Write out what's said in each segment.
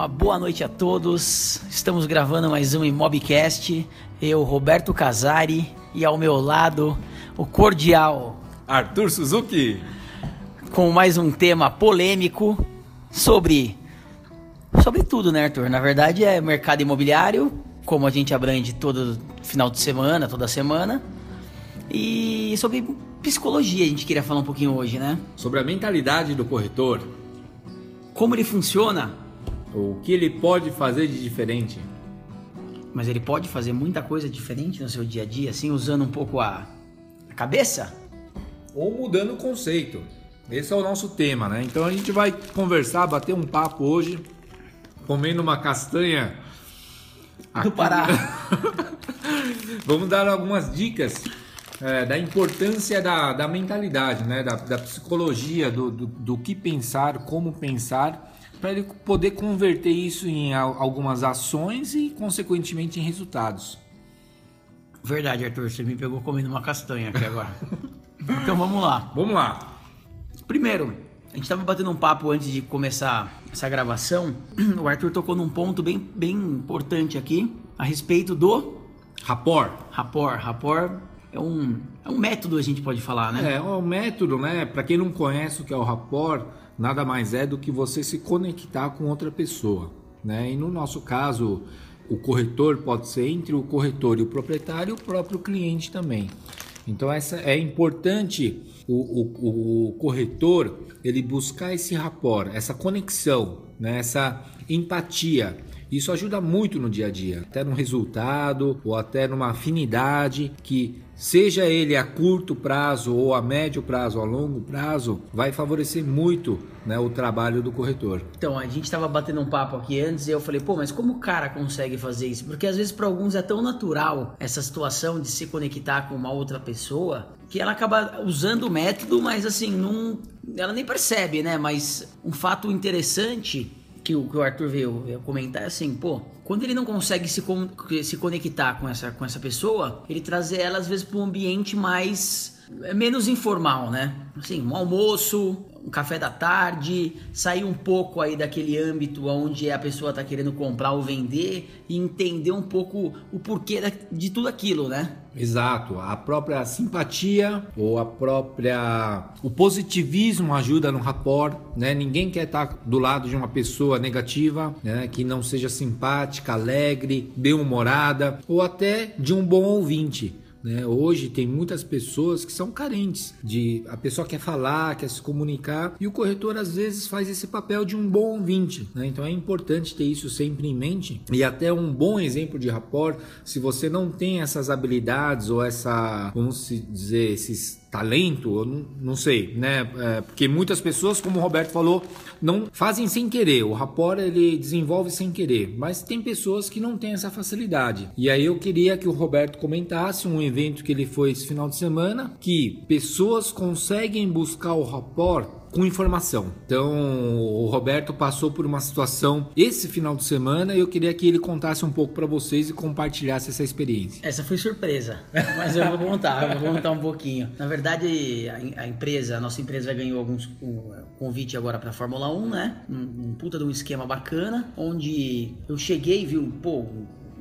Uma boa noite a todos. Estamos gravando mais um Imobcast. Eu, Roberto Casari, e ao meu lado, o cordial Arthur Suzuki. Com mais um tema polêmico sobre sobre tudo, né, Arthur? Na verdade é mercado imobiliário, como a gente abrange todo final de semana, toda semana. E sobre psicologia a gente queria falar um pouquinho hoje, né? Sobre a mentalidade do corretor. Como ele funciona. O que ele pode fazer de diferente. Mas ele pode fazer muita coisa diferente no seu dia a dia, assim, usando um pouco a, a cabeça? Ou mudando o conceito. Esse é o nosso tema, né? Então a gente vai conversar, bater um papo hoje, comendo uma castanha. Do Pará. Vamos dar algumas dicas é, da importância da, da mentalidade, né? da, da psicologia, do, do, do que pensar, como pensar para ele poder converter isso em algumas ações e, consequentemente, em resultados. Verdade, Arthur, você me pegou comendo uma castanha aqui agora. então vamos lá. Vamos lá. Primeiro, a gente estava batendo um papo antes de começar essa gravação. O Arthur tocou num ponto bem, bem importante aqui a respeito do rapport. Rapport, rapport é um, é um método, a gente pode falar, né? É, é um método, né? Para quem não conhece o que é o rapport, nada mais é do que você se conectar com outra pessoa, né? E no nosso caso, o corretor pode ser entre o corretor e o proprietário e o próprio cliente também. Então essa é importante o, o, o corretor ele buscar esse rapport, essa conexão, né? essa empatia isso ajuda muito no dia a dia, até no resultado ou até numa afinidade que seja ele a curto prazo ou a médio prazo a longo prazo, vai favorecer muito né, o trabalho do corretor. Então, a gente estava batendo um papo aqui antes e eu falei, pô, mas como o cara consegue fazer isso? Porque às vezes para alguns é tão natural essa situação de se conectar com uma outra pessoa que ela acaba usando o método, mas assim, não, ela nem percebe, né? Mas um fato interessante que o, que o Arthur veio, veio comentar é assim, pô, quando ele não consegue se, se conectar com essa, com essa pessoa, ele traz ela às vezes para um ambiente mais menos informal, né? Assim, um almoço, um café da tarde, sair um pouco aí daquele âmbito onde a pessoa está querendo comprar ou vender e entender um pouco o porquê de tudo aquilo, né? Exato, a própria simpatia ou a própria o positivismo ajuda no rapport, né? Ninguém quer estar tá do lado de uma pessoa negativa, né? Que não seja simpática, alegre, bem-humorada ou até de um bom ouvinte. Né? Hoje tem muitas pessoas que são carentes de a pessoa quer falar, quer se comunicar e o corretor às vezes faz esse papel de um bom ouvinte. Né? Então é importante ter isso sempre em mente e até um bom exemplo de rapport. Se você não tem essas habilidades ou essa, vamos dizer, esses talento, não, não sei, né? É, porque muitas pessoas, como o Roberto falou, não fazem sem querer. O rapport ele desenvolve sem querer, mas tem pessoas que não têm essa facilidade. E aí eu queria que o Roberto comentasse um evento que ele foi esse final de semana, que pessoas conseguem buscar o rapport com informação. Então, o Roberto passou por uma situação esse final de semana e eu queria que ele contasse um pouco para vocês e compartilhasse essa experiência. Essa foi surpresa, mas eu vou contar, eu vou contar um pouquinho. Na verdade, a, empresa, a nossa empresa ganhou alguns um, convite agora para Fórmula 1, né? Um, um puta de um esquema bacana, onde eu cheguei e vi um pô,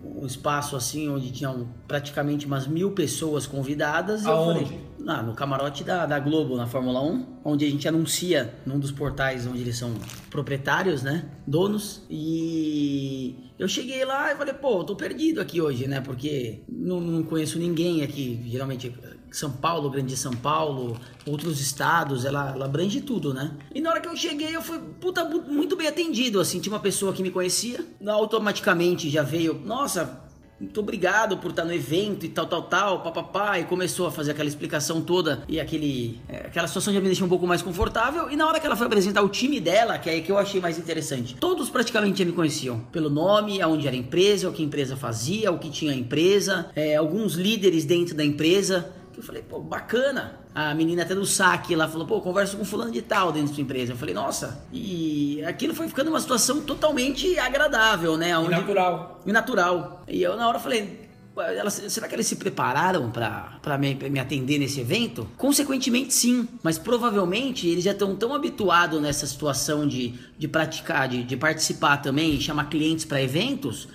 um espaço assim onde tinham praticamente umas mil pessoas convidadas. Aonde? Eu falei, ah, no camarote da, da Globo na Fórmula 1, onde a gente anuncia num dos portais onde eles são proprietários, né? Donos. E eu cheguei lá e falei, pô, eu tô perdido aqui hoje, né? Porque não, não conheço ninguém aqui. Geralmente São Paulo, Grande São Paulo, outros estados, ela, ela abrange tudo, né? E na hora que eu cheguei, eu fui, puta, muito bem atendido, assim. Tinha uma pessoa que me conhecia, automaticamente já veio, nossa muito obrigado por estar no evento e tal, tal, tal, papapá, e começou a fazer aquela explicação toda e aquele, é, aquela situação já me deixou um pouco mais confortável. E na hora que ela foi apresentar o time dela, que é aí que eu achei mais interessante, todos praticamente já me conheciam pelo nome, aonde era a empresa, o que a empresa fazia, o que tinha a empresa, é, alguns líderes dentro da empresa. Eu falei, pô, bacana. A menina até do saque lá falou, pô, converso com fulano de tal dentro da sua empresa. Eu falei, nossa. E aquilo foi ficando uma situação totalmente agradável, né? Onde... E natural. E natural. E eu na hora falei, elas, será que eles se prepararam para me, me atender nesse evento? Consequentemente, sim, mas provavelmente eles já estão tão habituados nessa situação de, de praticar, de, de participar também e chamar clientes para eventos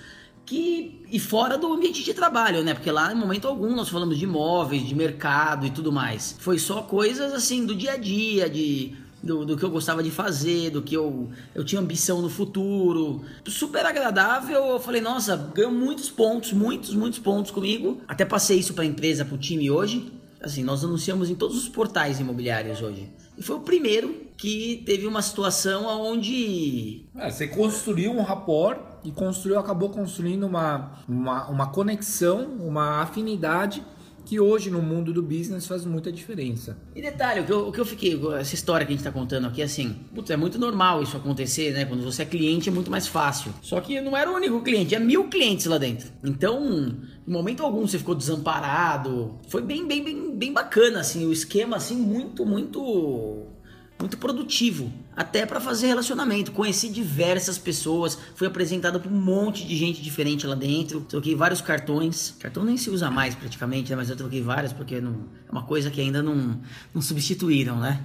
que e fora do ambiente de trabalho, né? Porque lá em momento algum nós falamos de imóveis, de mercado e tudo mais. Foi só coisas assim do dia a dia, de do, do, que eu gostava de fazer, do que eu, eu tinha ambição no futuro. Super agradável. Eu falei, nossa, ganhou muitos pontos, muitos, muitos pontos comigo. Até passei isso para a empresa, para o time hoje. Assim, nós anunciamos em todos os portais imobiliários hoje. E foi o primeiro que teve uma situação onde. É, você construiu um rapport e construiu, acabou construindo uma, uma, uma conexão, uma afinidade que hoje no mundo do business faz muita diferença. E detalhe, o que eu, o que eu fiquei, essa história que a gente está contando aqui, assim, putz, é muito normal isso acontecer, né? Quando você é cliente é muito mais fácil. Só que não era o único cliente, é mil clientes lá dentro. Então, em momento algum você ficou desamparado. Foi bem, bem, bem, bem bacana, assim, o esquema, assim, muito, muito muito produtivo, até para fazer relacionamento. Conheci diversas pessoas, fui apresentado para um monte de gente diferente lá dentro. Troquei vários cartões. Cartão nem se usa mais praticamente, né? mas eu troquei vários porque não, é uma coisa que ainda não, não substituíram, né?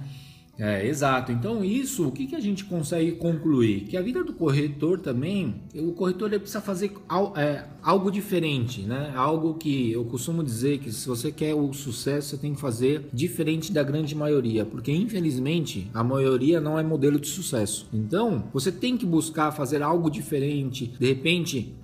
É, exato. Então, isso, o que, que a gente consegue concluir? Que a vida do corretor também, o corretor ele precisa fazer é, algo diferente, né? Algo que eu costumo dizer que se você quer o sucesso, você tem que fazer diferente da grande maioria, porque infelizmente a maioria não é modelo de sucesso. Então, você tem que buscar fazer algo diferente. De repente,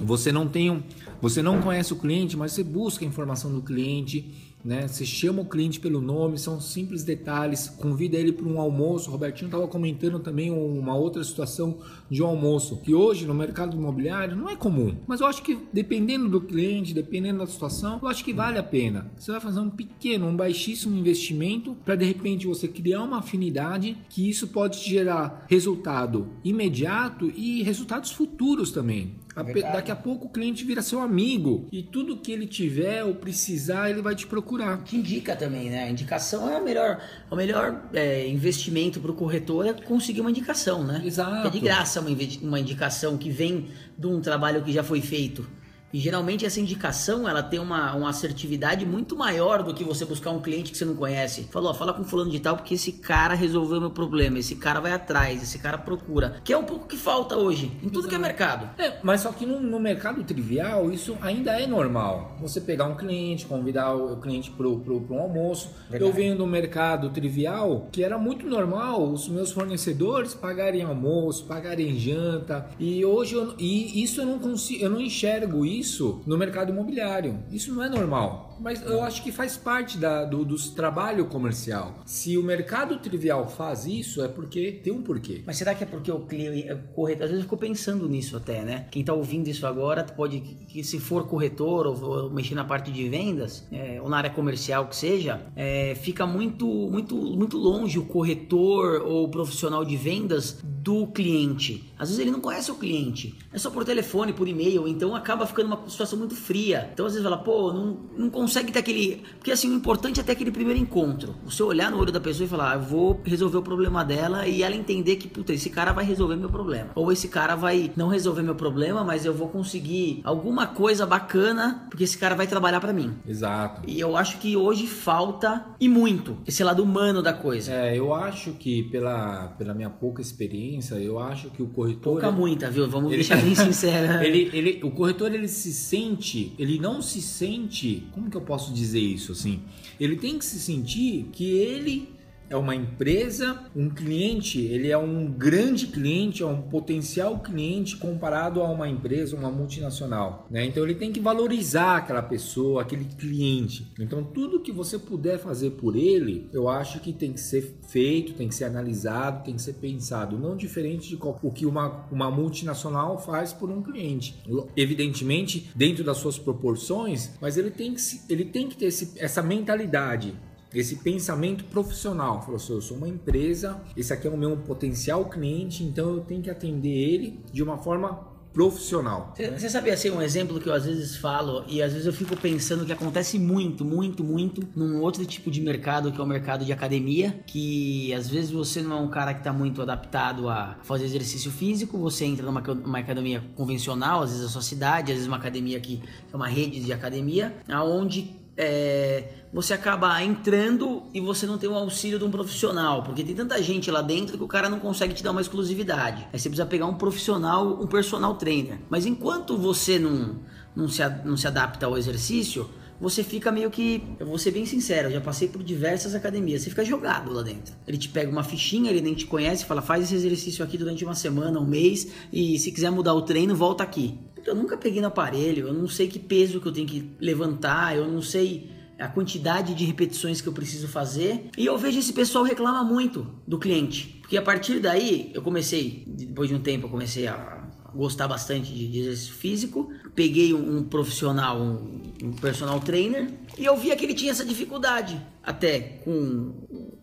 você não tem um, você não conhece o cliente, mas você busca a informação do cliente né? Você chama o cliente pelo nome, são simples detalhes, convida ele para um almoço. O Robertinho estava comentando também uma outra situação de um almoço, que hoje no mercado imobiliário não é comum. Mas eu acho que dependendo do cliente, dependendo da situação, eu acho que vale a pena. Você vai fazer um pequeno, um baixíssimo investimento para de repente você criar uma afinidade que isso pode gerar resultado imediato e resultados futuros também. É daqui a pouco o cliente vira seu amigo e tudo que ele tiver ou precisar, ele vai te procurar. Te indica também, né? A indicação é a melhor, o melhor é, investimento para o corretor é conseguir uma indicação, né? Exato. É de graça uma, uma indicação que vem de um trabalho que já foi feito. E geralmente essa indicação ela tem uma, uma assertividade muito maior do que você buscar um cliente que você não conhece. Falou, fala com fulano de tal porque esse cara resolveu meu problema, esse cara vai atrás, esse cara procura. Que é um pouco que falta hoje em tudo Exato. que é mercado. É, mas só que no, no, mercado trivial isso ainda é normal. Você pegar um cliente, convidar o, cliente para um almoço. Verdade. Eu venho do mercado trivial que era muito normal os meus fornecedores pagarem almoço, pagarem janta. E hoje eu, e isso eu não consigo, eu não enxergo isso isso no mercado imobiliário. Isso não é normal. Mas eu acho que faz parte da, do, do trabalho comercial. Se o mercado trivial faz isso, é porque tem um porquê. Mas será que é porque o cliente, é corretor, às vezes eu fico pensando nisso até, né? Quem está ouvindo isso agora pode, que se for corretor ou, ou mexer na parte de vendas, é, ou na área comercial que seja, é, fica muito, muito, muito longe o corretor ou o profissional de vendas do cliente. Às vezes ele não conhece o cliente, é só por telefone, por e-mail, então acaba ficando uma situação muito fria. Então às vezes fala, pô, não, não consegue ter aquele. Porque assim, o importante é ter aquele primeiro encontro. Você olhar no olho da pessoa e falar, ah, eu vou resolver o problema dela e ela entender que, puta, esse cara vai resolver meu problema. Ou esse cara vai não resolver meu problema, mas eu vou conseguir alguma coisa bacana, porque esse cara vai trabalhar para mim. Exato. E eu acho que hoje falta e muito esse lado humano da coisa. É, eu acho que pela, pela minha pouca experiência, eu acho que o corretor. Pouca muita, viu? Vamos ele... deixar bem sincero. ele, ele, o corretor ele se sente, ele não se sente. Como que eu posso dizer isso assim? Ele tem que se sentir que ele é uma empresa, um cliente, ele é um grande cliente, é um potencial cliente comparado a uma empresa, uma multinacional, né? Então ele tem que valorizar aquela pessoa, aquele cliente. Então tudo que você puder fazer por ele, eu acho que tem que ser feito, tem que ser analisado, tem que ser pensado, não diferente de o que uma, uma multinacional faz por um cliente. Evidentemente, dentro das suas proporções, mas ele tem que, ele tem que ter esse, essa mentalidade esse pensamento profissional. Falou assim, eu sou uma empresa, esse aqui é o meu potencial cliente, então eu tenho que atender ele de uma forma profissional. Você sabia assim, um exemplo que eu às vezes falo e às vezes eu fico pensando que acontece muito, muito, muito num outro tipo de mercado que é o mercado de academia, que às vezes você não é um cara que está muito adaptado a fazer exercício físico, você entra numa uma academia convencional, às vezes a sua cidade, às vezes uma academia que é uma rede de academia, aonde é, você acaba entrando e você não tem o auxílio de um profissional, porque tem tanta gente lá dentro que o cara não consegue te dar uma exclusividade. Aí você precisa pegar um profissional, um personal trainer. Mas enquanto você não, não, se, não se adapta ao exercício, você fica meio que. Eu vou ser bem sincero, eu já passei por diversas academias, você fica jogado lá dentro. Ele te pega uma fichinha, ele nem te conhece, fala, faz esse exercício aqui durante uma semana, um mês, e se quiser mudar o treino, volta aqui. Eu nunca peguei no aparelho, eu não sei que peso que eu tenho que levantar, eu não sei a quantidade de repetições que eu preciso fazer. E eu vejo esse pessoal reclama muito do cliente. Porque a partir daí, eu comecei, depois de um tempo, eu comecei a gostar bastante de, exercício físico. Peguei um, um profissional, um, um, personal trainer, e eu via que ele tinha essa dificuldade até com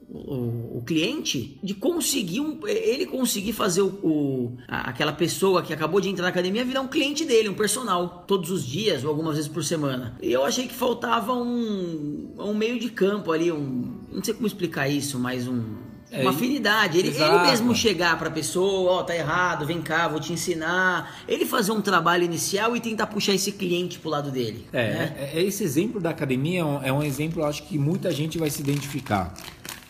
o, o, cliente de conseguir um, ele conseguir fazer o, o, aquela pessoa que acabou de entrar na academia virar um cliente dele, um personal, todos os dias ou algumas vezes por semana. E eu achei que faltava um, um meio de campo ali, um não sei como explicar isso, mas um uma afinidade. Ele, ele, mesmo chegar para a pessoa, ó, oh, tá errado, vem cá, vou te ensinar. Ele fazer um trabalho inicial e tentar puxar esse cliente pro lado dele. É, né? é, é esse exemplo da academia é um, é um exemplo, eu acho que muita gente vai se identificar.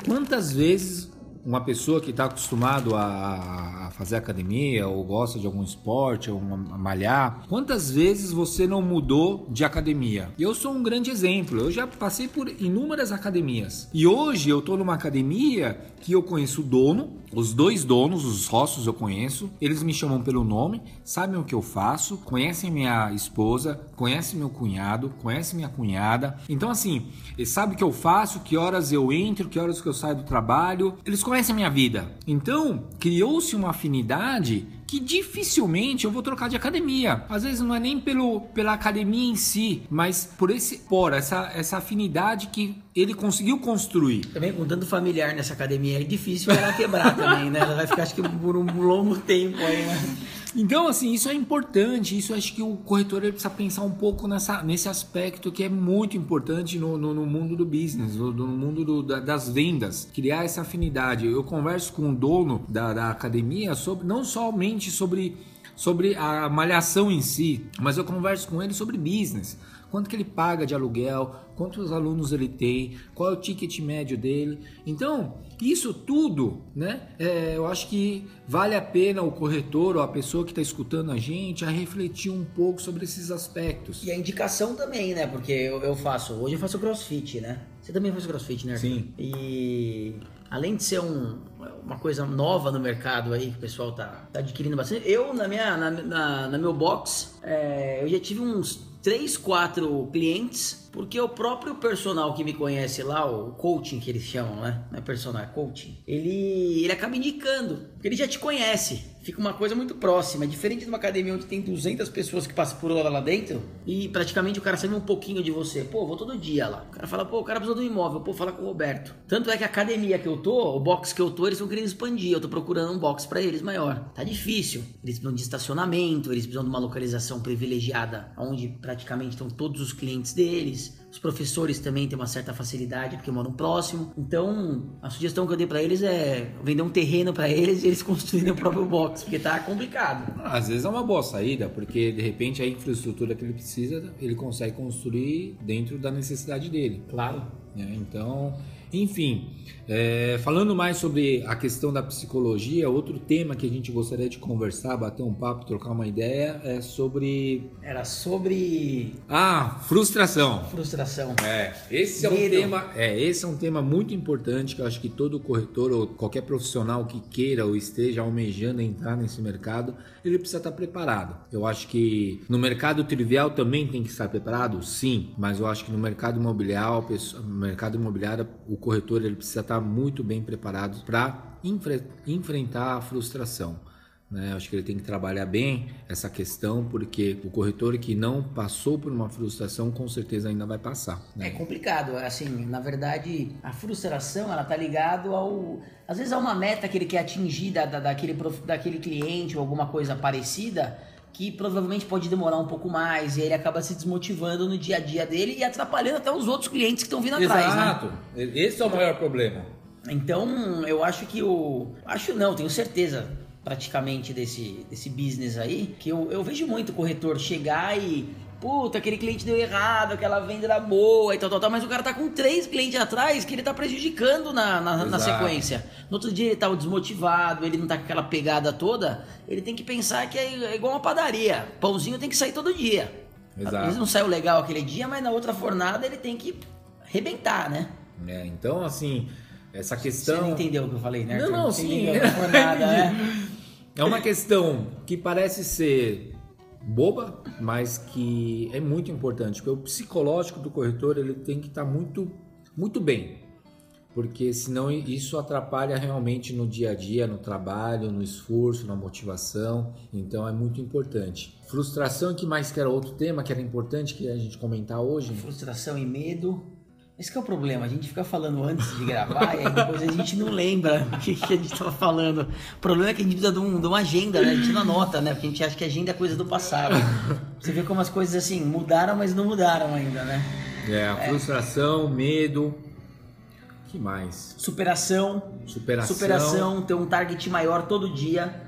Quantas vezes uma pessoa que está acostumado a, fazer academia ou gosta de algum esporte ou malhar, quantas vezes você não mudou de academia? Eu sou um grande exemplo. Eu já passei por inúmeras academias e hoje eu estou numa academia que eu conheço o dono, os dois donos, os sócios eu conheço, eles me chamam pelo nome, sabem o que eu faço, conhecem minha esposa, conhecem meu cunhado, conhecem minha cunhada. Então, assim, eles sabem o que eu faço, que horas eu entro, que horas que eu saio do trabalho, eles conhecem a minha vida. Então, criou-se uma afinidade que dificilmente eu vou trocar de academia. Às vezes não é nem pelo, pela academia em si, mas por esse por essa, essa afinidade que ele conseguiu construir. Também com tanto familiar nessa academia é difícil ela quebrar também, né? Ela vai ficar acho que por um longo tempo aí, né? Então, assim, isso é importante. Isso acho que o corretor precisa pensar um pouco nessa, nesse aspecto que é muito importante no, no, no mundo do business, no, no mundo do, da, das vendas. Criar essa afinidade. Eu converso com o dono da, da academia sobre não somente sobre, sobre a malhação em si, mas eu converso com ele sobre business quanto que ele paga de aluguel, quantos alunos ele tem, qual é o ticket médio dele. Então, isso tudo, né? É, eu acho que vale a pena o corretor ou a pessoa que está escutando a gente a refletir um pouco sobre esses aspectos. E a indicação também, né? Porque eu, eu faço, hoje eu faço crossfit, né? Você também faz crossfit, né? Sim. E além de ser um, uma coisa nova no mercado aí, que o pessoal tá, tá adquirindo bastante, eu na minha, na, na, na meu box, é, eu já tive uns 3, 4 clientes, porque o próprio personal que me conhece lá, o coaching que eles chamam, né? Não é personal, é coaching. Ele, ele acaba indicando, porque ele já te conhece fica uma coisa muito próxima. É diferente de uma academia onde tem 200 pessoas que passam por hora lá dentro e praticamente o cara sabe um pouquinho de você. Pô, vou todo dia lá. O cara fala, pô, o cara precisa do imóvel. Pô, fala com o Roberto. Tanto é que a academia que eu tô, o box que eu tô, eles estão querendo expandir. Eu tô procurando um box para eles maior. Tá difícil. Eles precisam de estacionamento, eles precisam de uma localização privilegiada onde praticamente estão todos os clientes deles. Os professores também têm uma certa facilidade porque moram próximo. Então, a sugestão que eu dei para eles é vender um terreno para eles e eles construírem o próprio box, porque tá complicado. Às vezes é uma boa saída, porque de repente a infraestrutura que ele precisa, ele consegue construir dentro da necessidade dele. Claro. É, então, enfim, é, falando mais sobre a questão da psicologia, outro tema que a gente gostaria de conversar, bater um papo, trocar uma ideia, é sobre. Era sobre. Ah, frustração. Frustração. É, esse é um tema. É, esse é um tema muito importante que eu acho que todo corretor ou qualquer profissional que queira ou esteja almejando entrar nesse mercado, ele precisa estar preparado. Eu acho que no mercado trivial também tem que estar preparado, sim, mas eu acho que no mercado imobiliário, no mercado imobiliário, o corretor ele precisa estar muito bem preparado para enfre enfrentar a frustração. Né? Acho que ele tem que trabalhar bem essa questão, porque o corretor que não passou por uma frustração, com certeza ainda vai passar. Né? É complicado, assim, na verdade, a frustração ela tá ligado ao, às vezes a uma meta que ele quer atingir da, da, daquele, daquele cliente ou alguma coisa parecida, que provavelmente pode demorar um pouco mais e ele acaba se desmotivando no dia a dia dele e atrapalhando até os outros clientes que estão vindo atrás, né? Exato. Esse é o maior problema. Então, eu acho que o. Acho não, tenho certeza praticamente desse, desse business aí, que eu, eu vejo muito corretor chegar e. Puta, aquele cliente deu errado, aquela venda era boa e tal, tal, tal, mas o cara tá com três clientes atrás que ele tá prejudicando na, na, na sequência. No outro dia ele tá desmotivado, ele não tá com aquela pegada toda, ele tem que pensar que é, é igual uma padaria. Pãozinho tem que sair todo dia. Exato. Às vezes não saiu legal aquele dia, mas na outra fornada ele tem que arrebentar, né? É, então, assim, essa Você questão. não entendeu o que eu falei, né? Não, Arthur? não, Você sim. fornada, né? É uma questão que parece ser boba, mas que é muito importante, porque o psicológico do corretor ele tem que estar muito, muito bem, porque senão isso atrapalha realmente no dia a dia, no trabalho, no esforço, na motivação. Então é muito importante. Frustração, que mais que era outro tema que era importante que a gente comentar hoje? Frustração e medo. Esse que é o problema, a gente fica falando antes de gravar e depois a gente não lembra o que, que a gente tava falando. O problema é que a gente precisa de, um- de uma agenda, né? A gente não anota, né? Porque a gente acha que agenda é coisa do passado. Você vê como as coisas assim mudaram, mas não mudaram ainda, né? É, a frustração, medo. que mais? Superação. Superação. Superação, ter um target maior todo dia.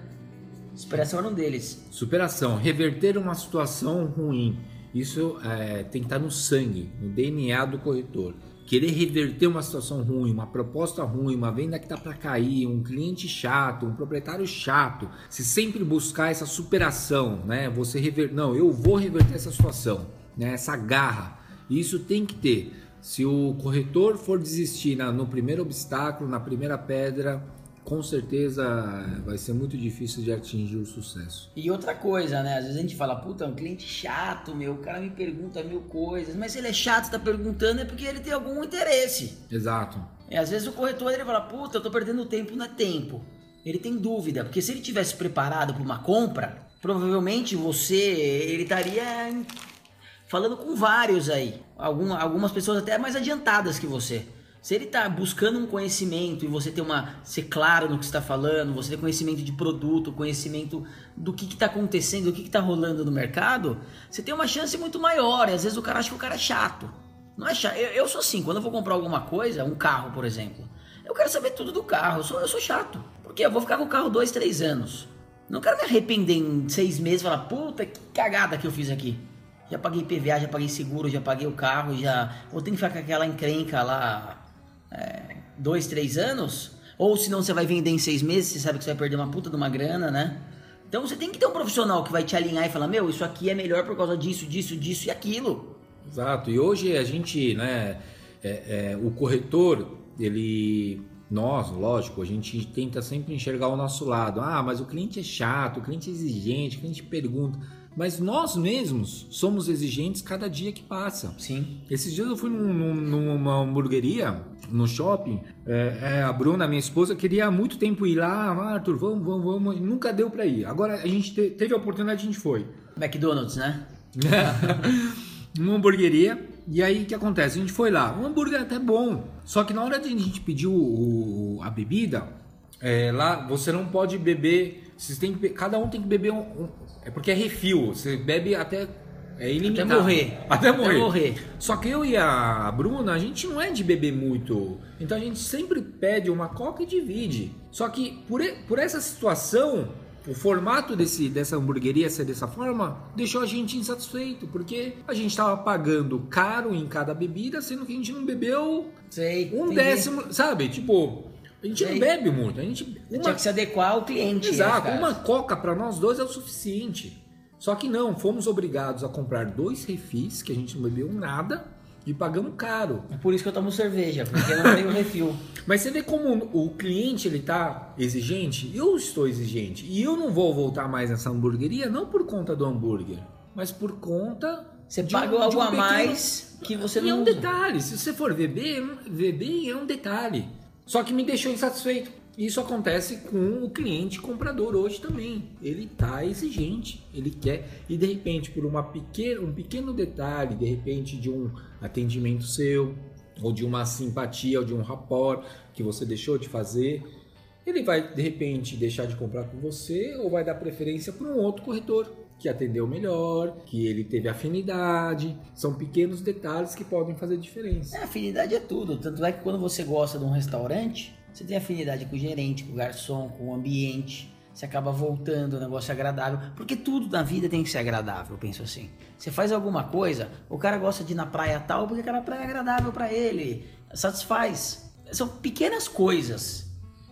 Superação era um deles. Superação, reverter uma situação ruim. Isso é, tem que estar no sangue, no DNA do corretor. Querer reverter uma situação ruim, uma proposta ruim, uma venda que está para cair, um cliente chato, um proprietário chato. Se sempre buscar essa superação, né? Você rever, não, eu vou reverter essa situação, né? Essa garra. Isso tem que ter. Se o corretor for desistir no primeiro obstáculo, na primeira pedra, com certeza vai ser muito difícil de atingir o sucesso. E outra coisa, né? Às vezes a gente fala, puta, é um cliente chato, meu, o cara me pergunta mil coisas, mas se ele é chato, tá perguntando, é porque ele tem algum interesse. Exato. E às vezes o corretor ele fala, puta, eu tô perdendo tempo, não é tempo. Ele tem dúvida, porque se ele tivesse preparado para uma compra, provavelmente você, ele estaria falando com vários aí. Alguma, algumas pessoas até mais adiantadas que você. Se ele tá buscando um conhecimento e você ter uma ser claro no que está falando, você ter conhecimento de produto, conhecimento do que está acontecendo, do que está rolando no mercado, você tem uma chance muito maior. E às vezes o cara acha que o cara é chato. Não é chato. Eu, eu sou assim, quando eu vou comprar alguma coisa, um carro, por exemplo, eu quero saber tudo do carro. Eu sou, eu sou chato. Porque eu vou ficar com o carro dois, três anos. Não quero me arrepender em seis meses e falar, puta, que cagada que eu fiz aqui. Já paguei PVA, já paguei seguro, já paguei o carro, já. Ou tem que ficar com aquela encrenca lá é, dois, três anos. Ou senão você vai vender em seis meses, você sabe que você vai perder uma puta de uma grana, né? Então você tem que ter um profissional que vai te alinhar e falar, meu, isso aqui é melhor por causa disso, disso, disso e aquilo. Exato. E hoje a gente, né, é- é, o corretor, ele, nós, lógico, a gente tenta sempre enxergar o nosso lado. Ah, mas o cliente é chato, o cliente é exigente, o cliente pergunta. Mas nós mesmos somos exigentes cada dia que passa. Sim. Esses dias eu fui num- num- numa hamburgueria, no shopping. é, é, a Bruna, minha esposa, queria há muito tempo ir lá. Ah, Arthur, vamos, vamos, vamos. E Nunca deu pra ir. Agora a gente te- teve a oportunidade, a gente foi. McDonald's, né? uma hamburgueria. E aí o que acontece? A gente foi lá. O hambúrguer é até bom. Só que na hora de a gente pedir o- o- a bebida, é, lá você não pode beber. Vocês têm que cada um tem que beber um, um- É porque é refil. Você bebe até. É ilimitado. Até morrer. Até morrer. Até morrer. Só que eu e a Bruna, a gente não é de beber muito. Então a gente sempre pede uma coca e divide. Só que por, por essa situação, o formato desse, dessa hamburgueria ser dessa forma deixou a gente insatisfeito. Porque a gente estava pagando caro em cada bebida, sendo que a gente não bebeu Sei. um entendi. décimo, sabe? Tipo, a gente não bebe muito. A gente. Tinha Uma, que se adequar ao cliente. Exato, né, cara? uma coca para nós dois é o suficiente. Só que não, fomos obrigados a comprar dois refis, que a gente não bebeu nada, e pagamos caro. É por isso que eu tomo cerveja, porque não tem o refil. Mas você vê como o cliente ele tá exigente? Eu estou exigente. E eu não vou voltar mais nessa hamburgueria, não por conta do hambúrguer, mas por conta. Você um- paga de algo um a mais que você e é não um usa. detalhe, se você for ver bem, é um detalhe. Só que me deixou insatisfeito. Isso acontece com o cliente comprador hoje também. Ele tá exigente, ele quer e de repente por uma um pequeno detalhe, de repente de um atendimento seu ou de uma simpatia ou de um rapport que você deixou de fazer, ele vai de repente deixar de comprar com você ou vai dar preferência para um outro corretor que atendeu melhor, que ele teve afinidade. São pequenos detalhes que podem fazer diferença. É, afinidade é tudo. Tanto é que quando você gosta de um restaurante, você tem afinidade com o gerente, com o garçom, com o ambiente. Você acaba voltando, o negócio é agradável. Porque tudo na vida tem que ser agradável, eu penso assim. Você faz alguma coisa, o cara gosta de ir na praia tal, porque aquela praia é agradável para ele, satisfaz. São pequenas coisas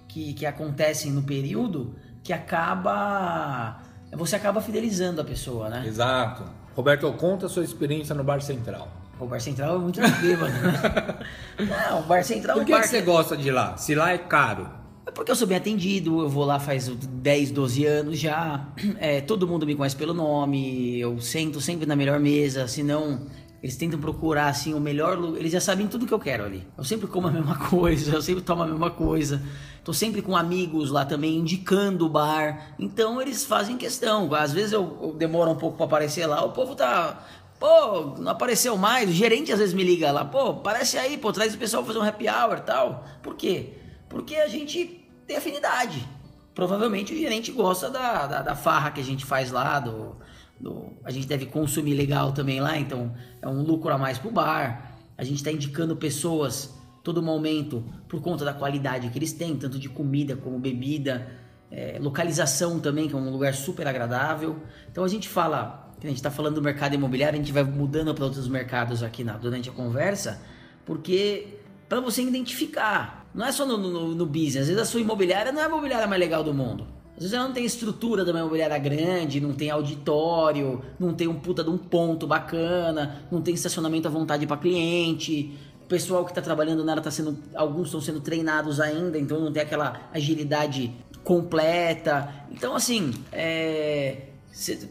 que, que acontecem no período que acaba. Você acaba fidelizando a pessoa, né? Exato. Roberto, conta a sua experiência no Bar Central. O Bar Central é muito bêbado, né? Não, o Bar Central Por que, é bar que você gosta de lá? Se lá é caro. É porque eu sou bem atendido, eu vou lá faz 10, 12 anos já. É, todo mundo me conhece pelo nome, eu sento sempre na melhor mesa, senão eles tentam procurar assim o melhor lugar. Eles já sabem tudo que eu quero ali. Eu sempre como a mesma coisa, eu sempre tomo a mesma coisa. Tô sempre com amigos lá também indicando o bar. Então eles fazem questão. Às vezes eu, eu demoro um pouco para aparecer lá, o povo tá Pô, não apareceu mais. O gerente às vezes me liga lá. Pô, aparece aí, pô, traz o pessoal fazer um happy hour tal. Por quê? Porque a gente tem afinidade. Provavelmente o gerente gosta da, da, da farra que a gente faz lá, do, do, a gente deve consumir legal também lá, então é um lucro a mais pro bar. A gente está indicando pessoas todo momento por conta da qualidade que eles têm, tanto de comida como bebida, é, localização também, que é um lugar super agradável. Então a gente fala, a gente está falando do mercado imobiliário, a gente vai mudando para outros mercados aqui na, durante a conversa, porque para você identificar, não é só no, no, no business, às vezes a sua imobiliária não é a imobiliária mais legal do mundo. Às vezes ela não tem estrutura de uma imobiliária grande, não tem auditório, não tem um puta de um ponto bacana, não tem estacionamento à vontade para cliente. O pessoal que está trabalhando nela tá sendo, alguns estão sendo treinados ainda, então não tem aquela agilidade completa. Então assim, é,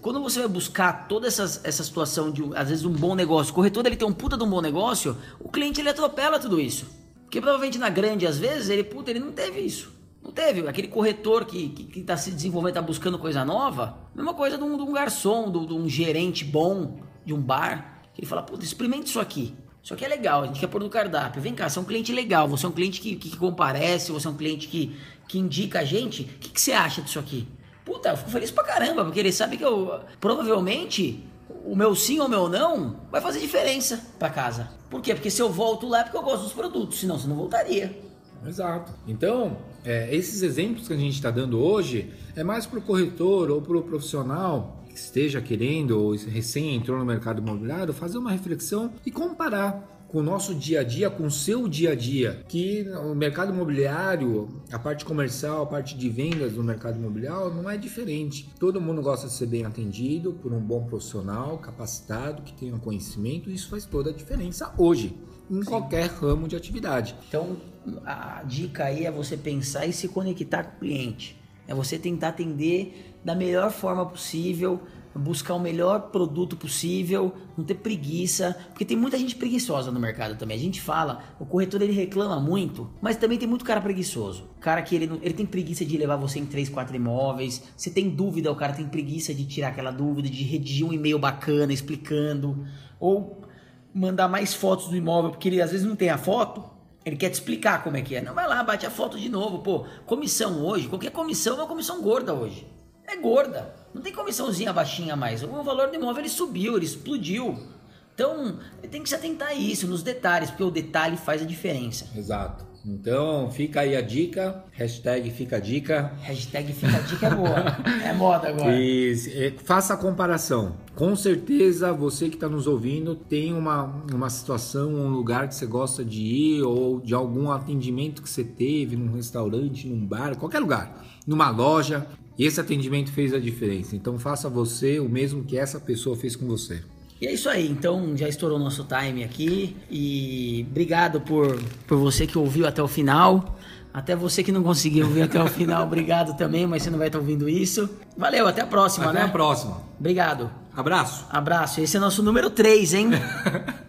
quando você vai buscar toda essa, essa situação de, às vezes, um bom negócio, o corretor ele tem um puta de um bom negócio, o cliente ele atropela tudo isso. Porque provavelmente na grande, às vezes, ele, puta, ele não teve isso. Não teve. Aquele corretor que, que, que tá se desenvolvendo, tá buscando coisa nova, mesma coisa de um, de um garçom, de, de, um gerente bom de um bar, que ele fala, puta, experimente isso aqui. Isso aqui é legal, a gente quer pôr no cardápio. Vem cá, você é um cliente legal, você é um cliente que, que, que comparece, você é um cliente que, que indica a gente. O que, que você acha disso aqui? Puta, eu fico feliz pra caramba, porque ele sabe que eu provavelmente o meu sim ou o meu não vai fazer diferença para casa. Por quê? Porque se eu volto lá é porque eu gosto dos produtos, senão você não voltaria. Exato. Então, é, esses exemplos que a gente está dando hoje é mais para o corretor ou para o profissional que esteja querendo ou recém entrou no mercado imobiliário fazer uma reflexão e comparar com o nosso dia a dia, com o seu dia a dia, que o mercado imobiliário, a parte comercial, a parte de vendas do mercado imobiliário não é diferente. Todo mundo gosta de ser bem atendido por um bom profissional, capacitado, que tenha conhecimento, e isso faz toda a diferença hoje, em qualquer ramo de atividade. Então, a dica aí é você pensar e se conectar com o cliente. É você tentar atender da melhor forma possível, buscar o melhor produto possível, não ter preguiça, porque tem muita gente preguiçosa no mercado também. A gente fala, o corretor ele reclama muito, mas também tem muito cara preguiçoso. Cara que ele, ele tem preguiça de levar você em 3, 4 imóveis. Você tem dúvida, o cara tem preguiça de tirar aquela dúvida, de redigir um e-mail bacana explicando, ou mandar mais fotos do imóvel, porque ele às vezes não tem a foto, ele quer te explicar como é que é. Não vai lá, bate a foto de novo. Pô, comissão hoje, qualquer comissão é uma comissão gorda hoje. É gorda. Não tem comissãozinha baixinha mais. O valor do imóvel ele subiu, ele explodiu. Então, tem que se atentar a isso, nos detalhes, porque o detalhe faz a diferença. Exato. Então, fica aí a dica. Hashtag fica a dica. Hashtag fica a dica é boa. é moda agora. E, é, faça a comparação. Com certeza, você que está nos ouvindo tem uma, uma situação, um lugar que você gosta de ir, ou de algum atendimento que você teve num restaurante, num bar, qualquer lugar, numa loja. E esse atendimento fez a diferença. Então faça você o mesmo que essa pessoa fez com você. E é isso aí, então já estourou nosso time aqui e obrigado por, por você que ouviu até o final. Até você que não conseguiu ouvir até o final, obrigado também, mas você não vai estar ouvindo isso. Valeu, até a próxima, até né? Até a próxima. Obrigado. Abraço. Abraço. Esse é nosso número 3, hein?